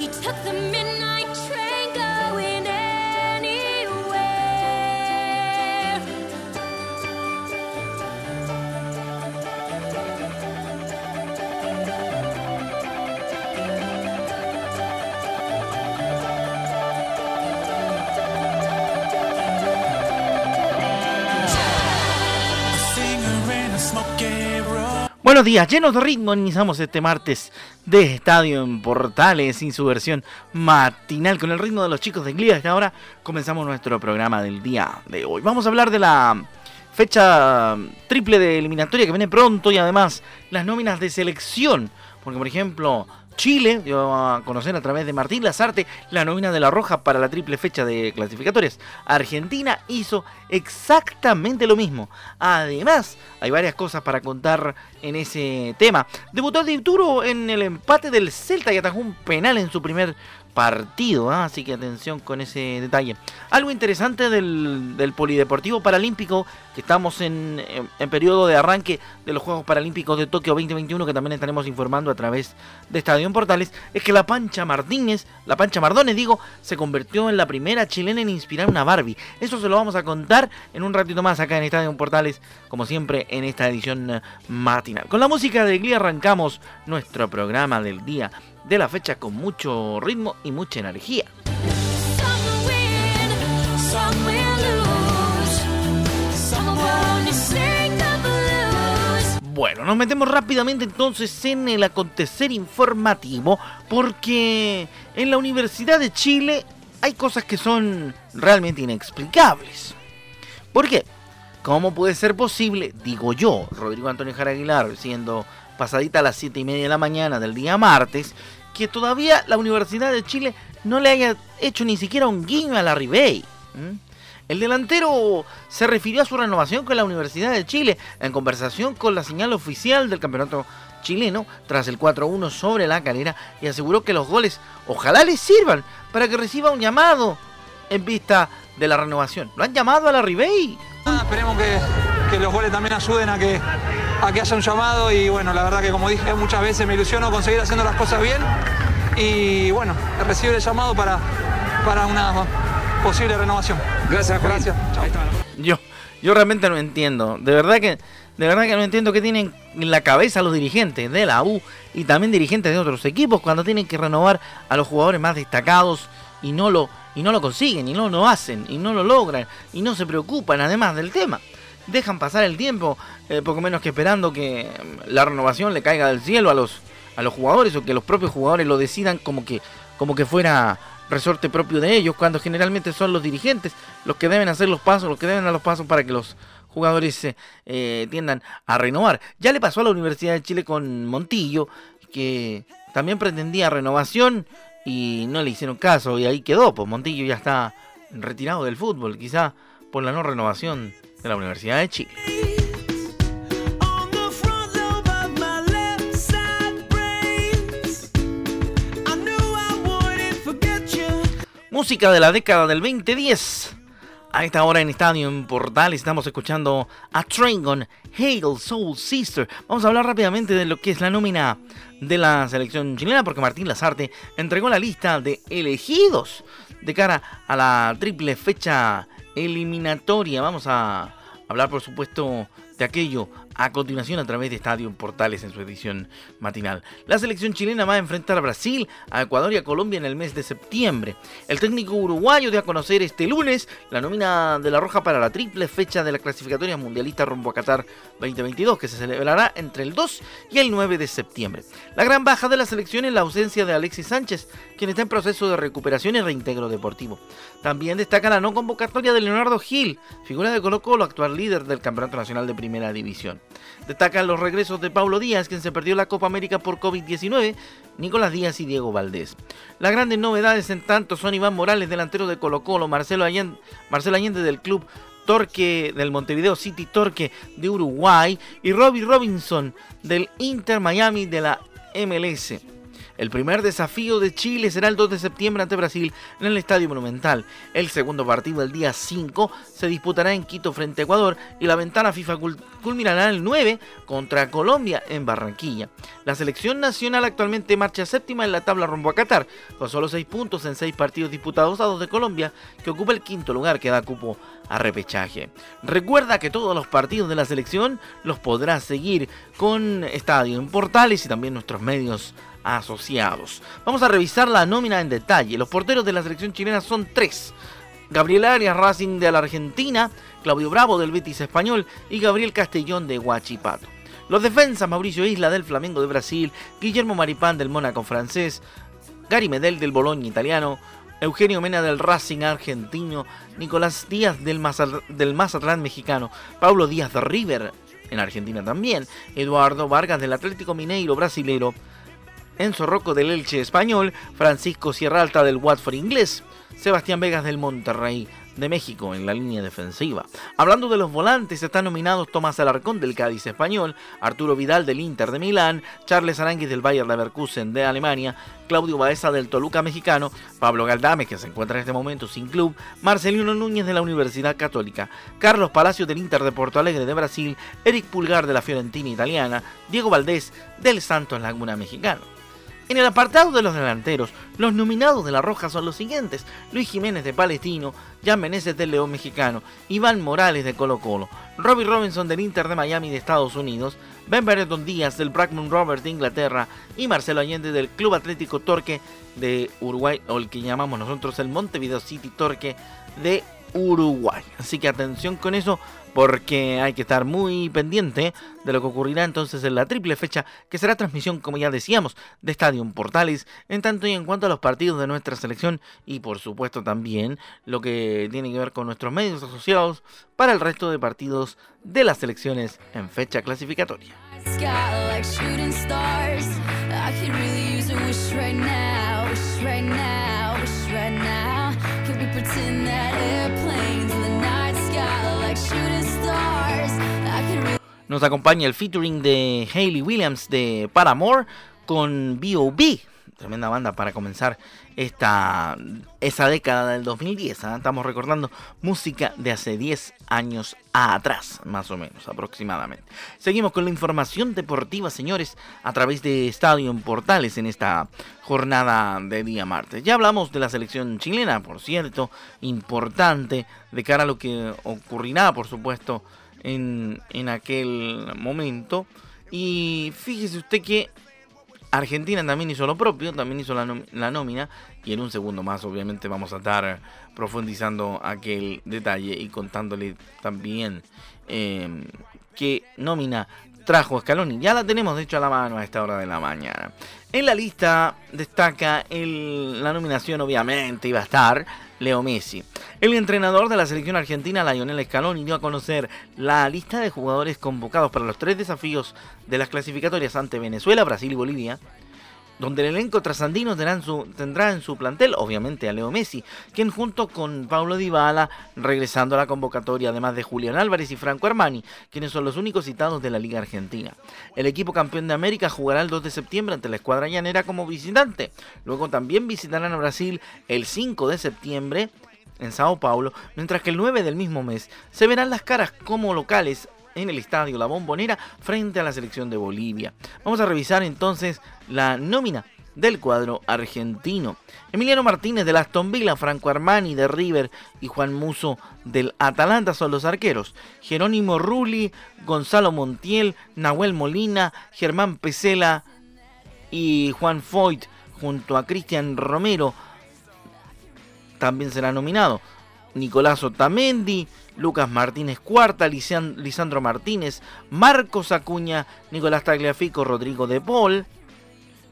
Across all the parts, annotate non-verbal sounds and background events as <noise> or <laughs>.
He took the Buenos días, llenos de ritmo, iniciamos este martes de Estadio en Portales sin su versión matinal con el ritmo de los chicos de Glida. Y ahora comenzamos nuestro programa del día de hoy. Vamos a hablar de la fecha triple de eliminatoria que viene pronto y además las nóminas de selección. Porque, por ejemplo, Chile dio a conocer a través de Martín Lazarte la nómina de la Roja para la triple fecha de clasificatorias. Argentina hizo exactamente lo mismo. Además, hay varias cosas para contar en ese tema. Debutó Dituro en el empate del Celta y atajó un penal en su primer partido, ¿ah? así que atención con ese detalle. Algo interesante del, Polideportivo Paralímpico, que estamos en, en, periodo de arranque de los Juegos Paralímpicos de Tokio 2021, que también estaremos informando a través de Estadio Portales, es que la Pancha Martínez, la Pancha Mardones digo, se convirtió en la primera chilena en inspirar una Barbie. Eso se lo vamos a contar en un ratito más acá en Estadio Portales, como siempre en esta edición matinal. Con la música de Glee arrancamos nuestro programa del día de la fecha con mucho ritmo y mucha energía. Bueno, nos metemos rápidamente entonces en el acontecer informativo porque en la Universidad de Chile hay cosas que son realmente inexplicables. ¿Por qué? ¿Cómo puede ser posible, digo yo, Rodrigo Antonio Jara Aguilar, siendo pasadita a las 7 y media de la mañana del día martes, que todavía la Universidad de Chile no le haya hecho ni siquiera un guiño a la Ribey. El delantero se refirió a su renovación con la Universidad de Chile en conversación con la señal oficial del campeonato chileno tras el 4-1 sobre la calera y aseguró que los goles ojalá les sirvan para que reciba un llamado en vista de la renovación. ¿Lo han llamado a la Ribey? Esperemos que, que, los goles también ayuden a que, a que haya un llamado. Y bueno, la verdad que como dije muchas veces me ilusiono conseguir haciendo las cosas bien. Y bueno, recibir el llamado para, para una posible renovación. Gracias, gracias. Yo, yo realmente no entiendo, de verdad que de verdad que no entiendo qué tienen en la cabeza los dirigentes de la U y también dirigentes de otros equipos cuando tienen que renovar a los jugadores más destacados y no lo y no lo consiguen y no lo hacen y no lo logran y no se preocupan además del tema dejan pasar el tiempo, eh, poco menos que esperando que mm, la renovación le caiga del cielo a los, a los jugadores o que los propios jugadores lo decidan como que, como que fuera resorte propio de ellos, cuando generalmente son los dirigentes los que deben hacer los pasos, los que deben dar los pasos para que los jugadores eh, tiendan a renovar. Ya le pasó a la Universidad de Chile con Montillo, que también pretendía renovación y no le hicieron caso y ahí quedó, pues Montillo ya está retirado del fútbol, quizá por la no renovación de la Universidad de Chile. Música de la década del 2010. A esta hora en Estadio en Portal estamos escuchando a Train Hail Soul Sister. Vamos a hablar rápidamente de lo que es la nómina de la selección chilena porque Martín Lazarte entregó la lista de elegidos de cara a la triple fecha eliminatoria. Vamos a hablar, por supuesto, de aquello a continuación a través de Estadio Portales en su edición matinal. La selección chilena va a enfrentar a Brasil, a Ecuador y a Colombia en el mes de septiembre. El técnico uruguayo dio a conocer este lunes la nómina de la Roja para la triple fecha de la clasificatoria mundialista rumbo a Qatar 2022, que se celebrará entre el 2 y el 9 de septiembre. La gran baja de la selección es la ausencia de Alexis Sánchez, quien está en proceso de recuperación y reintegro deportivo. También destaca la no convocatoria de Leonardo Gil, figura de Colo Colo, actual líder del Campeonato Nacional de Primera División. Destacan los regresos de Paulo Díaz, quien se perdió la Copa América por COVID-19, Nicolás Díaz y Diego Valdés. Las grandes novedades en tanto son Iván Morales, delantero de Colo Colo, Marcelo Allende, Marcelo Allende del club Torque del Montevideo City Torque de Uruguay y Robbie Robinson del Inter Miami de la MLS. El primer desafío de Chile será el 2 de septiembre ante Brasil en el Estadio Monumental. El segundo partido el día 5 se disputará en Quito frente a Ecuador y la ventana FIFA culminará el 9 contra Colombia en Barranquilla. La selección nacional actualmente marcha séptima en la tabla rumbo a Qatar, con solo 6 puntos en 6 partidos disputados a 2 de Colombia, que ocupa el quinto lugar que da cupo a repechaje. Recuerda que todos los partidos de la selección los podrás seguir con Estadio en Portales y también nuestros medios asociados. Vamos a revisar la nómina en detalle. Los porteros de la selección chilena son tres. Gabriel Arias Racing de la Argentina, Claudio Bravo del Betis Español y Gabriel Castellón de Huachipato. Los defensas Mauricio Isla del Flamengo de Brasil, Guillermo Maripán del Mónaco francés, Gary Medel del Boloña italiano, Eugenio Mena del Racing argentino, Nicolás Díaz del, Mazatlán mexicano, Pablo Díaz de River en Argentina también, Eduardo Vargas del Atlético Mineiro brasilero, Enzo Rocco del Elche español, Francisco Sierra Alta del Watford inglés, Sebastián Vegas del Monterrey de México en la línea defensiva. Hablando de los volantes, están nominados Tomás Alarcón del Cádiz español, Arturo Vidal del Inter de Milán, Charles Aranguis del Bayern Leverkusen de Alemania, Claudio Baeza del Toluca mexicano, Pablo Galdame que se encuentra en este momento sin club, Marcelino Núñez de la Universidad Católica, Carlos Palacios del Inter de Porto Alegre de Brasil, Eric Pulgar de la Fiorentina italiana, Diego Valdés del Santos Laguna mexicano. En el apartado de los delanteros, los nominados de la Roja son los siguientes: Luis Jiménez de Palestino, Jan Meneses del León Mexicano, Iván Morales de Colo Colo, Robbie Robinson del Inter de Miami de Estados Unidos, Ben Bereton Díaz del Blackburn Rovers de Inglaterra y Marcelo Allende del Club Atlético Torque de Uruguay, o el que llamamos nosotros el Montevideo City Torque de Uruguay. Así que atención con eso porque hay que estar muy pendiente de lo que ocurrirá entonces en la triple fecha, que será transmisión, como ya decíamos, de Estadio Portales, en tanto y en cuanto a los partidos de nuestra selección y por supuesto también lo que tiene que ver con nuestros medios asociados para el resto de partidos de las selecciones en fecha clasificatoria. Nos acompaña el featuring de Hayley Williams de Paramore con B.O.B. Tremenda banda para comenzar esta, esa década del 2010. ¿ah? Estamos recordando música de hace 10 años atrás, más o menos, aproximadamente. Seguimos con la información deportiva, señores, a través de Estadio Portales en esta jornada de día martes. Ya hablamos de la selección chilena, por cierto, importante de cara a lo que ocurrirá, por supuesto, en, en aquel momento. Y fíjese usted que Argentina también hizo lo propio, también hizo la, nómina. Y en un segundo más, obviamente, vamos a estar profundizando aquel detalle y contándole también eh, qué nómina trajo Scaloni. Ya la tenemos, de hecho, a la mano a esta hora de la mañana. En la lista destaca la nominación, obviamente, iba a estar Leo Messi. El entrenador de la selección argentina, Lionel Scaloni, dio a conocer la lista de jugadores convocados para los tres desafíos de las clasificatorias ante Venezuela, Brasil y Bolivia donde el elenco trasandino tendrá en su plantel, obviamente, a Leo Messi, quien junto con Paulo Dybala, regresando a la convocatoria, además de Julián Álvarez y Franco Armani, quienes son los únicos citados de la Liga Argentina. El equipo campeón de América jugará el 2 de septiembre ante la escuadra llanera como visitante. Luego también visitarán a Brasil el 5 de septiembre en Sao Paulo, mientras que el 9 del mismo mes se verán las caras como locales en el estadio La Bombonera frente a la selección de Bolivia. Vamos a revisar entonces la nómina del cuadro argentino. Emiliano Martínez del Aston Villa, Franco Armani de River y Juan Muso del Atalanta son los arqueros. Jerónimo Rulli, Gonzalo Montiel, Nahuel Molina, Germán Pesela y Juan Foyt junto a Cristian Romero también será nominado. Nicolás Otamendi, Lucas Martínez Cuarta, Lisandro Martínez, Marcos Acuña, Nicolás Tagliafico, Rodrigo de Paul,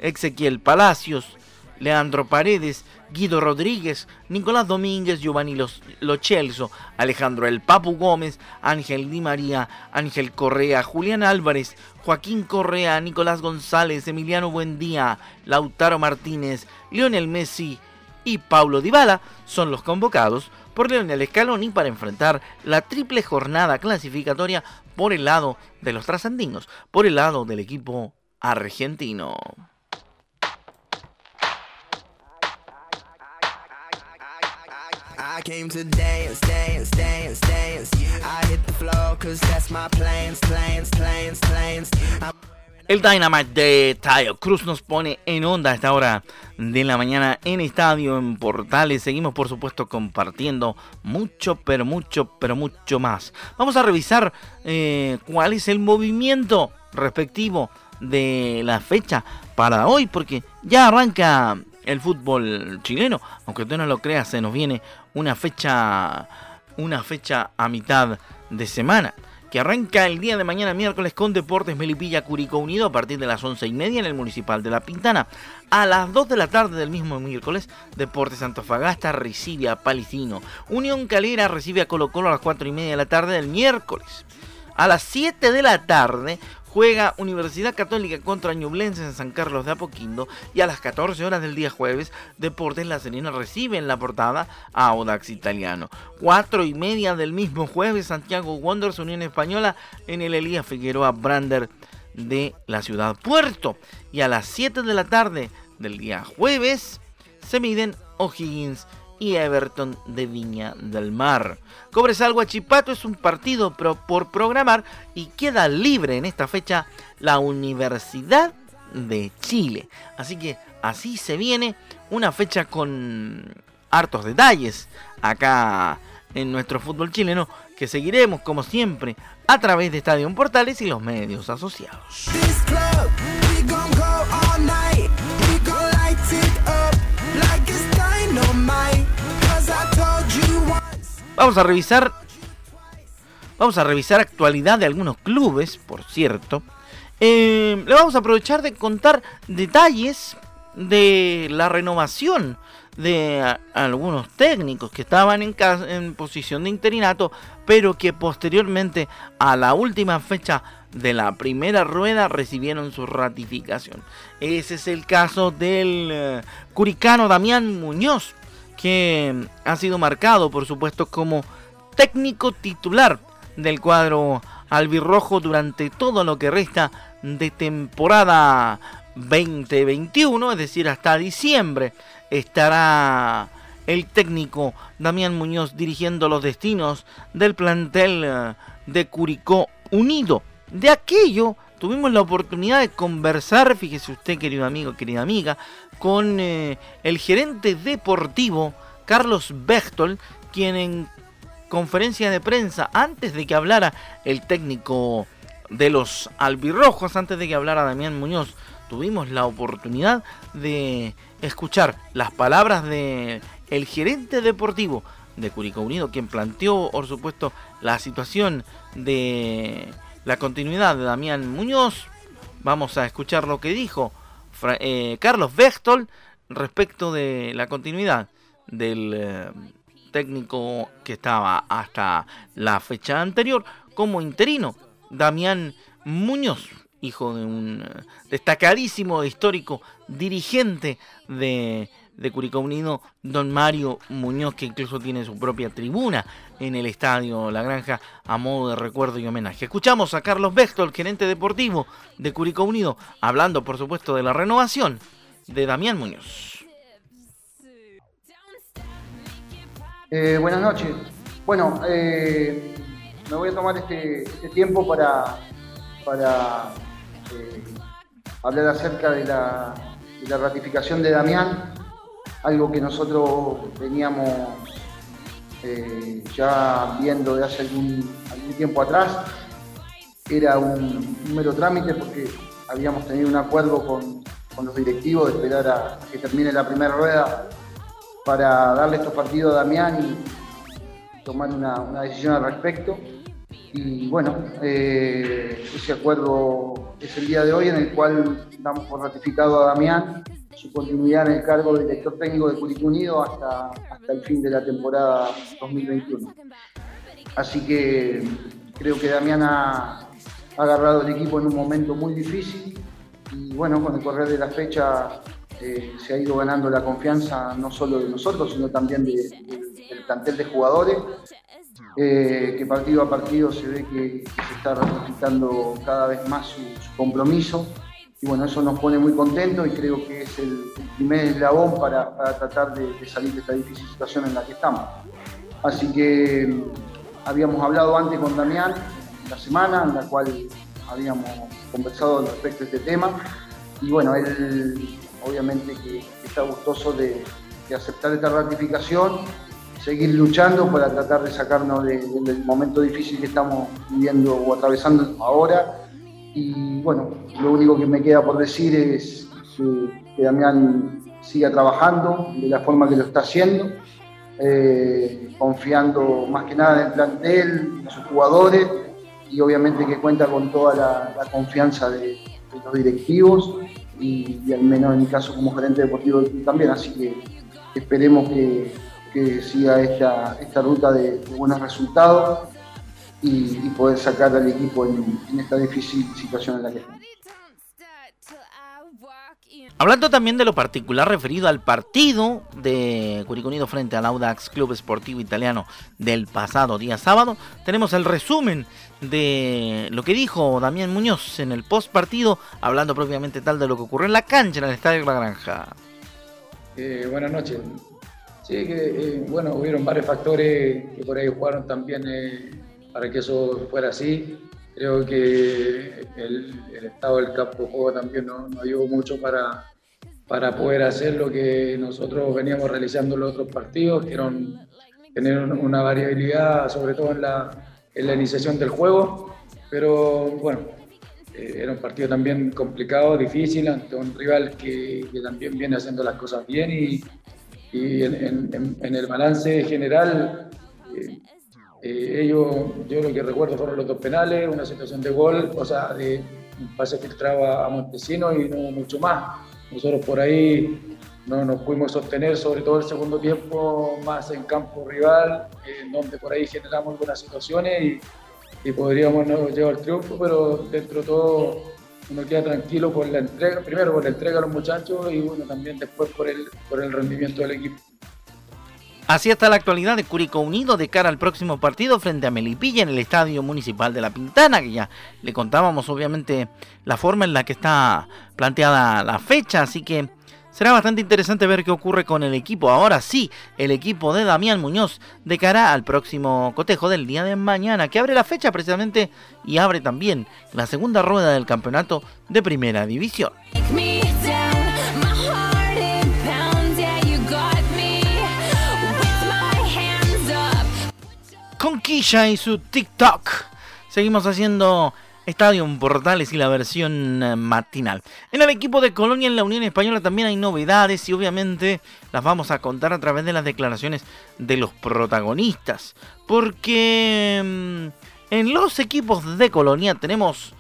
Ezequiel Palacios, Leandro Paredes, Guido Rodríguez, Nicolás Domínguez, Giovanni Lochelso, Alejandro El Papu Gómez, Ángel Di María, Ángel Correa, Julián Álvarez, Joaquín Correa, Nicolás González, Emiliano Buendía, Lautaro Martínez, Lionel Messi y Paulo Dybala son los convocados por Leonel Scaloni para enfrentar la triple jornada clasificatoria por el lado de los trasandinos, por el lado del equipo argentino. El Dynamite de Tayo Cruz nos pone en onda a esta hora de la mañana en Estadio, en Portales. Seguimos, por supuesto, compartiendo mucho, pero mucho, pero mucho más. Vamos a revisar eh, cuál es el movimiento respectivo de la fecha para hoy, porque ya arranca el fútbol chileno. Aunque tú no lo creas, se nos viene una fecha, una fecha a mitad de semana que arranca el día de mañana miércoles con Deportes Melipilla Curicó Unido a partir de las once y media en el Municipal de La Pintana. A las 2 de la tarde del mismo miércoles, Deportes Antofagasta recibe a Palicino. Unión Calera recibe a Colo Colo a las 4 y media de la tarde del miércoles. A las 7 de la tarde, juega Universidad Católica contra Ñublense en San Carlos de Apoquindo y a las 14 horas del día jueves Deportes La Serena recibe en la portada a Audax Italiano. Cuatro y media del mismo jueves Santiago Wanderers Unión Española en el Elías Figueroa Brander de la ciudad Puerto y a las 7 de la tarde del día jueves se miden O'Higgins y Everton de Viña del Mar. Cobresal Chipato es un partido por programar y queda libre en esta fecha la Universidad de Chile. Así que así se viene una fecha con hartos detalles acá en nuestro fútbol chileno que seguiremos como siempre a través de Estadio Portales y los medios asociados. Vamos a revisar. Vamos a revisar actualidad de algunos clubes, por cierto. Eh, le vamos a aprovechar de contar detalles de la renovación de algunos técnicos que estaban en, posición de interinato, pero que posteriormente a la última fecha de la primera rueda recibieron su ratificación. Ese es el caso del eh, curicano Damián Muñoz, que ha sido marcado, por supuesto, como técnico titular del cuadro albirrojo durante todo lo que resta de temporada 2021, es decir, hasta diciembre estará el técnico Damián Muñoz dirigiendo los destinos del plantel eh, de Curicó Unido. De aquello tuvimos la oportunidad de conversar, fíjese usted querido amigo, querida amiga, con eh, el gerente deportivo Carlos Bechtol, quien en conferencia de prensa, antes de que hablara el técnico de los albirrojos, antes de que hablara Damián Muñoz, tuvimos la oportunidad de escuchar las palabras de el gerente deportivo de Curicó Unido, quien planteó, por supuesto, la situación de la continuidad de Damián Muñoz. Vamos a escuchar lo que dijo eh, Carlos Bechtol respecto de la continuidad del eh, técnico que estaba hasta la fecha anterior como interino, Damián Muñoz, hijo de un eh, destacadísimo histórico dirigente de, de Curicó Unido, don Mario Muñoz, que incluso tiene su propia tribuna en el estadio La Granja a modo de recuerdo y homenaje. Escuchamos a Carlos Besto, gerente deportivo de Curicó Unido, hablando por supuesto de la renovación de Damián Muñoz. Eh, buenas noches. Bueno, eh, me voy a tomar este, este tiempo para, eh, hablar acerca de la, la ratificación de Damián, algo que nosotros veníamos eh, ya viendo de hace algún, tiempo atrás. Era un, mero trámite porque habíamos tenido un acuerdo con, los directivos de esperar a, que termine la primera rueda para darle estos partidos a Damián y tomar una decisión al respecto. Y bueno, eh, ese acuerdo es el día de hoy en el cual damos por ratificado a Damián su continuidad en el cargo de director técnico de Curicó Unido hasta, hasta el fin de la temporada 2021. Así que creo que Damián ha, agarrado el equipo en un momento muy difícil y bueno, con el correr de la fecha eh, se ha ido ganando la confianza no solo de nosotros, sino también del plantel de jugadores eh, que partido a partido se ve que, se está ratificando cada vez más su, compromiso. Y bueno, eso nos pone muy contentos y creo que es el, primer eslabón para, tratar de, salir de esta difícil situación en la que estamos. Así que mm, habíamos hablado antes con Damián la semana en la cual habíamos conversado respecto a este tema. Y bueno, él obviamente que, está gustoso de aceptar esta ratificación seguir luchando para tratar de sacarnos del momento difícil que estamos viviendo o atravesando ahora. Y bueno, lo único que me queda por decir es que, Damián siga trabajando de la forma que lo está haciendo, eh, confiando más que nada en el plantel, en sus jugadores y obviamente que cuenta con toda la, confianza de, los directivos y, al menos en mi caso como gerente deportivo también, así que esperemos que, que siga esta, esta ruta de, buenos resultados y, poder sacar al equipo en, esta difícil situación en la que estamos. Hablando también de lo particular referido al partido de Curicunido frente al Audax Club Esportivo Italiano del pasado día sábado, tenemos el resumen de lo que dijo Damián Muñoz en el post partido, hablando propiamente tal de lo que ocurrió en la cancha en el Estadio La Granja. Eh, buenas noches. Sí, que eh, bueno, hubieron varios factores que por ahí jugaron también eh, para que eso fuera así. Creo que el, estado del campo de juego también nos, ayudó mucho para, para poder hacer lo que nosotros veníamos realizando en los otros partidos, que eran tener una variabilidad, sobre todo en la, en la iniciación del juego. Pero bueno, eh, era un partido también complicado, difícil, ante un rival que, que también viene haciendo las cosas bien y, y en, el balance general, eh, eh, ellos, yo lo que recuerdo fueron los dos penales, una situación de gol, o sea, de un pase filtrado a Montesino y no mucho más. Nosotros por ahí no nos pudimos sostener, sobre todo el segundo tiempo, más en campo rival, en donde por ahí generamos algunas situaciones y, podríamos no llevar el triunfo, pero dentro de todo uno queda tranquilo por la entrega, primero por la entrega a los muchachos y bueno, también después por el, por el rendimiento del equipo. Así está la actualidad de Curicó Unido de cara al próximo partido frente a Melipilla en el Estadio Municipal de La Pintana, que ya le contábamos obviamente la forma en la que está planteada la fecha, así que Será bastante interesante ver qué ocurre con el equipo. Ahora sí, el equipo de Damián Muñoz de cara al próximo cotejo del día de mañana, que abre la fecha precisamente y abre también la segunda rueda del campeonato de primera división. Con y su TikTok. Seguimos haciendo Estadio Portales y la versión eh, matinal. En el equipo de Colonia en la Unión Española también hay novedades y obviamente las vamos a contar a través de las declaraciones de los protagonistas. Porque mm, en los equipos de Colonia tenemos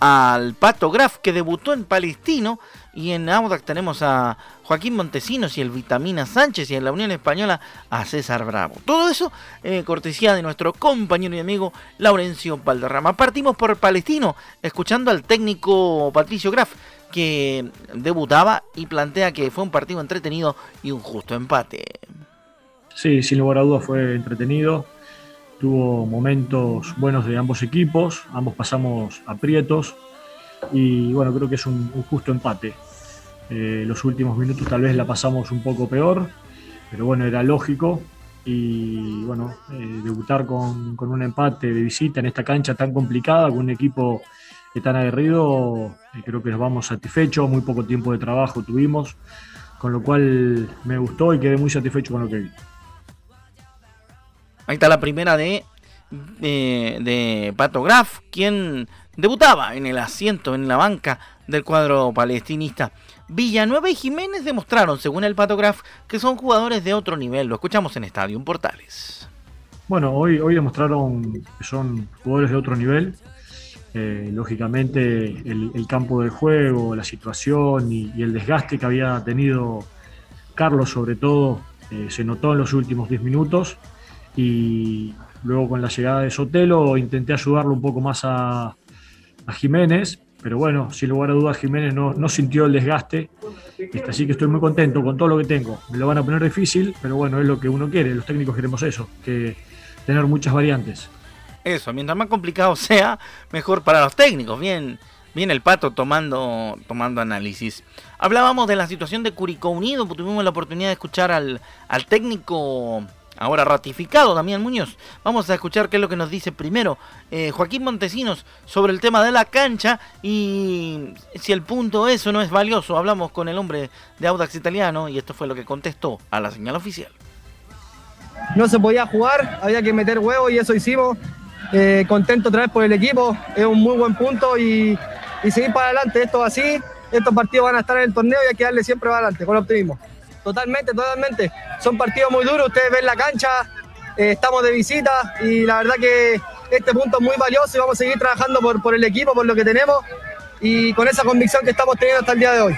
al Pato Graf que debutó en Palestino y en Audax tenemos a Joaquín Montesinos y el Vitamina Sánchez y en la Unión Española a César Bravo. Todo eso eh, cortesía de nuestro compañero y amigo Laurencio Valderrama. Partimos por Palestino, escuchando al técnico Patricio Graf, que debutaba y plantea que fue un partido entretenido y un justo empate. Sí, sin lugar a dudas fue entretenido. Tuvo momentos buenos de ambos equipos, ambos pasamos aprietos y bueno, creo que es un, justo empate. Eh, los últimos minutos tal vez la pasamos un poco peor, pero bueno, era lógico. Y bueno, eh, debutar con, un empate de visita en esta cancha tan complicada, con un equipo tan aguerrido, eh, creo que nos vamos satisfechos, muy poco tiempo de trabajo tuvimos, con lo cual me gustó y quedé muy satisfecho con lo que vi. Ahí está la primera de, de, de Pato Graf, quien debutaba en el asiento, en la banca del cuadro palestinista. Villanueva y Jiménez demostraron, según el Patograf, que son jugadores de otro nivel. Lo escuchamos en Estadio Portales. Bueno, hoy, hoy demostraron que son jugadores de otro nivel. Eh, lógicamente, el, campo del juego, la situación y, el desgaste que había tenido Carlos, sobre todo, eh, se notó en los últimos 10 minutos. Y luego, con la llegada de Sotelo, intenté ayudarlo un poco más a, Jiménez, pero bueno, sin lugar a dudas Jiménez no, no sintió el desgaste, este, así que estoy muy contento con todo lo que tengo. Me lo van a poner difícil, pero bueno, es lo que uno quiere, los técnicos queremos eso, que tener muchas variantes. Eso, mientras más complicado <laughs> sea, mejor para los técnicos. Bien, bien el pato tomando, tomando análisis. Hablábamos de la situación de Curicó Unido, tuvimos la oportunidad de escuchar al, al técnico ahora ratificado Damián Muñoz. Vamos a escuchar qué es lo que nos dice primero eh, Joaquín Montesinos sobre el tema de la cancha y si el punto eso no es valioso. Hablamos con el hombre de Audax Italiano y esto fue lo que contestó a la señal oficial. No se podía jugar, había que meter huevos y eso hicimos. Eh, contento otra vez por el equipo, es un muy buen punto y, y seguir para adelante. Esto así, estos partidos van a estar en el torneo y hay que darle siempre para adelante, con optimismo. Totalmente, totalmente. Son partidos muy duros, ustedes ven la cancha, eh, estamos de visita y la verdad que este punto es muy valioso y vamos a seguir trabajando por, el equipo, por lo que tenemos y con esa convicción que estamos teniendo hasta el día de hoy.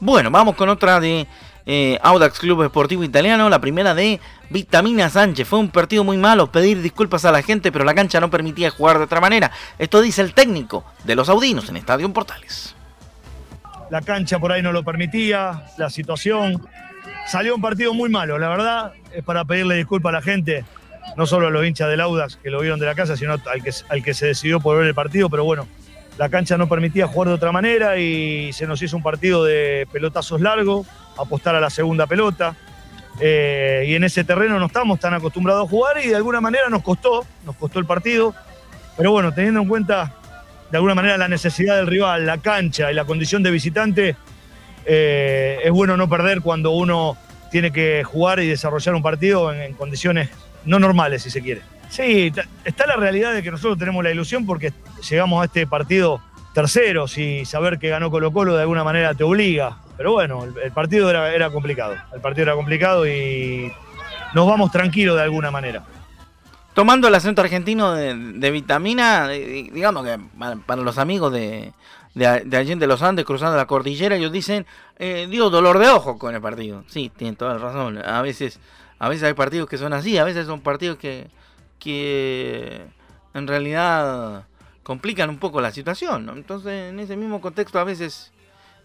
Bueno, vamos con otra de eh, Audax Club Esportivo Italiano, la primera de Vitamina Sánchez. Fue un partido muy malo, pedir disculpas a la gente, pero la cancha no permitía jugar de otra manera. Esto dice el técnico de los Audinos en Estadio Portales la cancha por ahí no lo permitía, la situación. Salió un partido muy malo, la verdad, es para pedirle disculpas a la gente, no solo a los hinchas del Audax que lo vieron de la casa, sino al que, al que se decidió por ver el partido, pero bueno, la cancha no permitía jugar de otra manera y se nos hizo un partido de pelotazos largos, apostar a la segunda pelota. Eh, y en ese terreno no estamos tan acostumbrados a jugar y de alguna manera nos costó, nos costó el partido. Pero bueno, teniendo en cuenta de alguna manera la necesidad del rival, la cancha y la condición de visitante, eh, es bueno no perder cuando uno tiene que jugar y desarrollar un partido en, condiciones no normales, si se quiere. Sí, está la realidad de que nosotros tenemos la ilusión porque llegamos a este partido terceros y saber que ganó Colo Colo de alguna manera te obliga. Pero bueno, el, partido era, era complicado. El partido era complicado y nos vamos tranquilos de alguna manera tomando el acento argentino de, vitamina, digamos que para, los amigos de, de, de Allende los Andes cruzando la cordillera, ellos dicen, eh, dio dolor de ojo con el partido. Sí, tienen toda la razón. A veces, a veces hay partidos que son así, a veces son partidos que, que en realidad complican un poco la situación. Entonces, en ese mismo contexto, a veces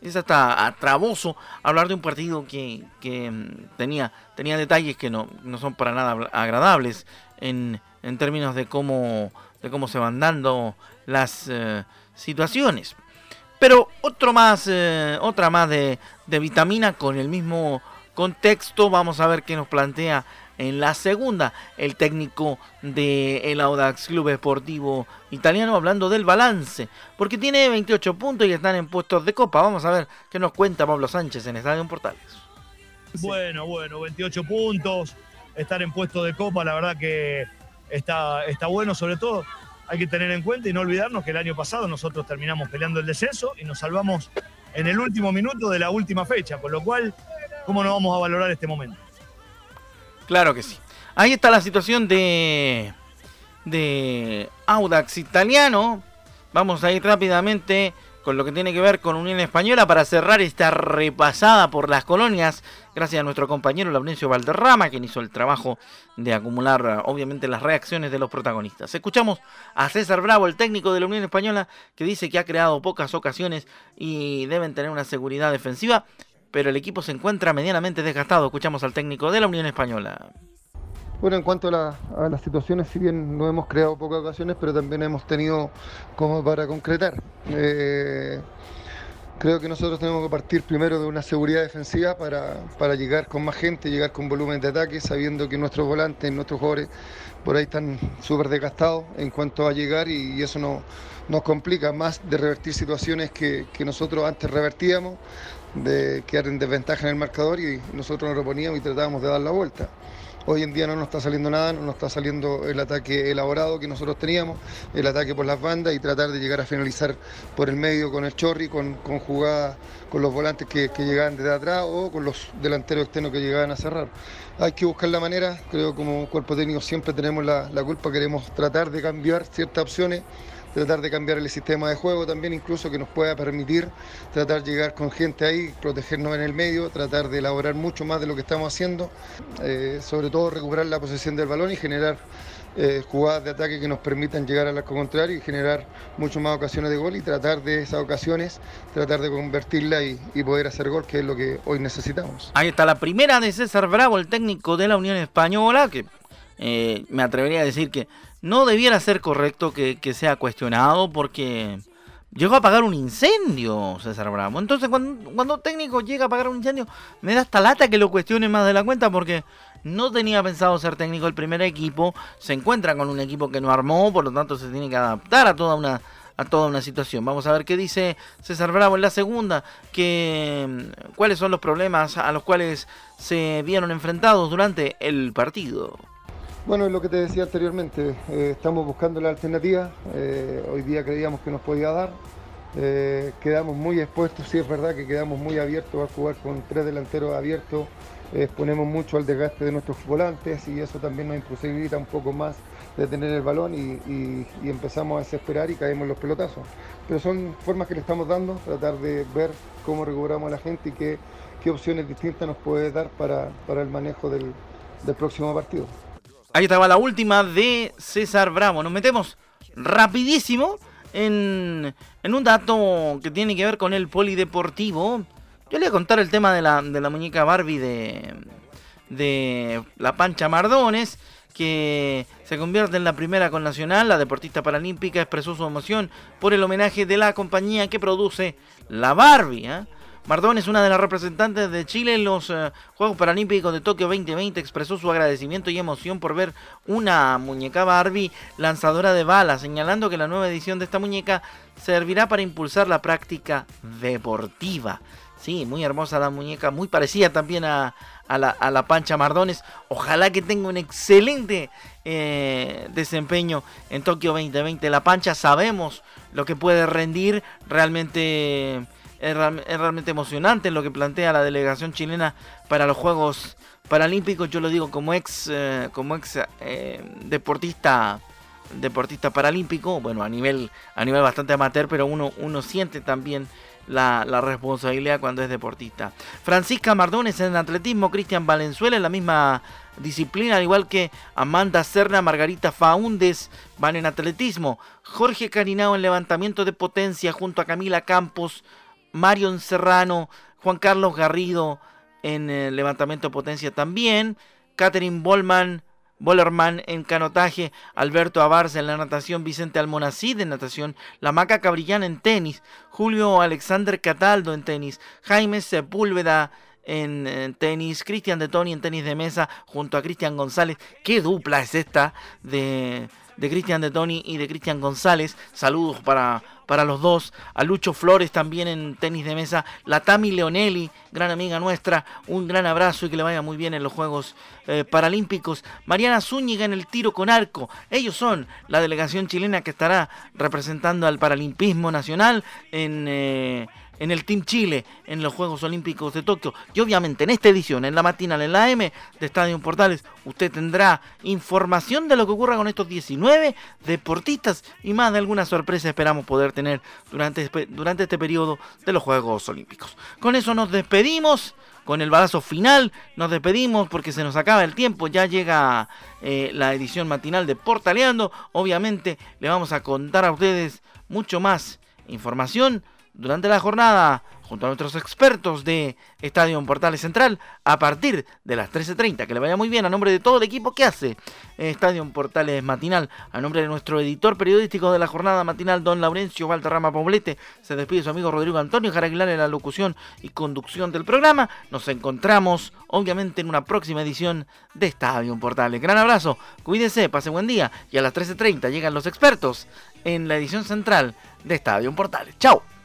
es hasta atraboso hablar de un partido que, que mm, tenía, tenía detalles que no, no son para nada agradables en, en términos de cómo, de cómo se van dando las eh, situaciones. Pero otro más, eh, otra más de, de vitamina con el mismo contexto. Vamos a ver qué nos plantea en la segunda el técnico del el Audax Club Esportivo Italiano hablando del balance, porque tiene 28 puntos y están en puestos de copa. Vamos a ver qué nos cuenta Pablo Sánchez en Estadio Portales. Bueno, bueno, 28 puntos, estar en puesto de copa, la verdad que está, está bueno, sobre todo hay que tener en cuenta y no olvidarnos que el año pasado nosotros terminamos peleando el descenso y nos salvamos en el último minuto de la última fecha, con lo cual, ¿cómo no vamos a valorar este momento? Claro que sí. Ahí está la situación de, de Audax italiano. Vamos a ir rápidamente con lo que tiene que ver con Unión Española para cerrar esta repasada por las colonias, gracias a nuestro compañero Laurencio Valderrama, quien hizo el trabajo de acumular obviamente las reacciones de los protagonistas. Escuchamos a César Bravo, el técnico de la Unión Española, que dice que ha creado pocas ocasiones y deben tener una seguridad defensiva, pero el equipo se encuentra medianamente desgastado. Escuchamos al técnico de la Unión Española. Bueno, en cuanto a, las situaciones, si bien no hemos creado pocas ocasiones, pero también hemos tenido como para concretar. Eh, Creo que nosotros tenemos que partir primero de una seguridad defensiva para, para llegar con más gente, llegar con volumen de ataque, sabiendo que nuestros volantes, nuestros jugadores por ahí están súper desgastados en cuanto a llegar y, eso no, nos complica más de revertir situaciones que, que nosotros antes revertíamos, de quedar en desventaja en el marcador y nosotros nos reponíamos y tratábamos de dar la vuelta. Hoy en día no nos está saliendo nada, no nos está saliendo el ataque elaborado que nosotros teníamos, el ataque por las bandas y tratar de llegar a finalizar por el medio con el chorri, con, con jugadas con los volantes que, llegaban desde atrás o con los delanteros externos que llegaban a cerrar. Hay que buscar la manera, creo como cuerpo técnico siempre tenemos la, la culpa, queremos tratar de cambiar ciertas opciones tratar de cambiar el sistema de juego también, incluso que nos pueda permitir tratar de llegar con gente ahí, protegernos en el medio, tratar de elaborar mucho más de lo que estamos haciendo, eh, sobre todo recuperar la posesión del balón y generar eh, jugadas de ataque que nos permitan llegar al arco contrario y generar mucho más ocasiones de gol y tratar de esas ocasiones, tratar de convertirla y, poder hacer gol, que es lo que hoy necesitamos. Ahí está la primera de César Bravo, el técnico de la Unión Española, que eh, me atrevería a decir que no debiera ser correcto que, sea cuestionado porque llegó a apagar un incendio, César Bravo. Entonces, cuando, cuando técnico llega a apagar un incendio, me da hasta lata que lo cuestione más de la cuenta porque no tenía pensado ser técnico del primer equipo. Se encuentra con un equipo que no armó, por lo tanto se tiene que adaptar a toda una a toda una situación. Vamos a ver qué dice César Bravo en la segunda, que cuáles son los problemas a los cuales se vieron enfrentados durante el partido. Bueno, es lo que te decía anteriormente, eh, estamos buscando la alternativa, eh, hoy día creíamos que nos podía dar, eh, quedamos muy expuestos, sí es verdad que quedamos muy abiertos a jugar con tres delanteros abiertos, exponemos mucho al desgaste de nuestros volantes y eso también nos imposibilita un poco más de tener el balón y, empezamos a desesperar y caemos los pelotazos. Pero son formas que le estamos dando, tratar de ver cómo recuperamos a la gente y qué opciones distintas nos puede dar para, el manejo del próximo partido. Ahí estaba la última de César Bravo. Nos metemos rapidísimo en, un dato que tiene que ver con el polideportivo. Yo le voy a contar el tema de la, de la muñeca Barbie de, de la Pancha Mardones, que se convierte en la primera con Nacional. La deportista paralímpica expresó su emoción por el homenaje de la compañía que produce la Barbie. ¿eh? Mardón es una de las representantes de Chile en los eh, Juegos Paralímpicos de Tokio 2020. Expresó su agradecimiento y emoción por ver una muñeca Barbie lanzadora de balas, señalando que la nueva edición de esta muñeca servirá para impulsar la práctica deportiva. Sí, muy hermosa la muñeca, muy parecida también a, la, Pancha Mardones. Ojalá que tenga un excelente eh, desempeño en Tokio 2020. La Pancha sabemos lo que puede rendir realmente es, realmente emocionante lo que plantea la delegación chilena para los Juegos Paralímpicos. Yo lo digo como ex, eh, como ex eh, deportista deportista paralímpico, bueno, a nivel, a nivel bastante amateur, pero uno, uno siente también la, responsabilidad cuando es deportista. Francisca Mardones en atletismo, Cristian Valenzuela en la misma disciplina, al igual que Amanda Serna, Margarita Faúndes van en atletismo, Jorge Carinao en levantamiento de potencia junto a Camila Campos, Marion Serrano, Juan Carlos Garrido en levantamiento de potencia también, Catherine Bolman, Bollerman en canotaje, Alberto Abarza en la natación, Vicente Almonacid en natación, La Maca Cabrillán en tenis, Julio Alexander Cataldo en tenis, Jaime Sepúlveda en, tenis, Cristian de Toni en tenis de mesa, junto a Cristian González. ¿Qué dupla es esta de, de Cristian de Toni y de Cristian González? Saludos para para los dos. A Lucho Flores también en tenis de mesa. La Tami Leonelli, gran amiga nuestra. Un gran abrazo y que le vaya muy bien en los Juegos eh, Paralímpicos. Mariana Zúñiga en el tiro con arco. Ellos son la delegación chilena que estará representando al Paralimpismo Nacional en... Eh, en el Team Chile en los Juegos Olímpicos de Tokio. Y obviamente en esta edición, en la matinal, en la M de Estadio Portales, usted tendrá información de lo que ocurra con estos 19 deportistas y más de alguna sorpresa esperamos poder tener durante, durante este periodo de los Juegos Olímpicos. Con eso nos despedimos. Con el balazo final nos despedimos porque se nos acaba el tiempo. Ya llega eh, la edición matinal de Portaleando. Obviamente le vamos a contar a ustedes mucho más información durante la jornada junto a nuestros expertos de Estadio Portales Central a partir de las 13.30. Que le vaya muy bien a nombre de todo el equipo que hace Estadio Portales Matinal, a nombre de nuestro editor periodístico de la jornada matinal, don Laurencio Valterrama Poblete. Se despide su amigo Rodrigo Antonio Jaraguilar en la locución y conducción del programa. Nos encontramos, obviamente, en una próxima edición de Estadio Portales. Gran abrazo, cuídense, pase buen día y a las 13.30 llegan los expertos en la edición central de Estadio Portales. ¡Chao!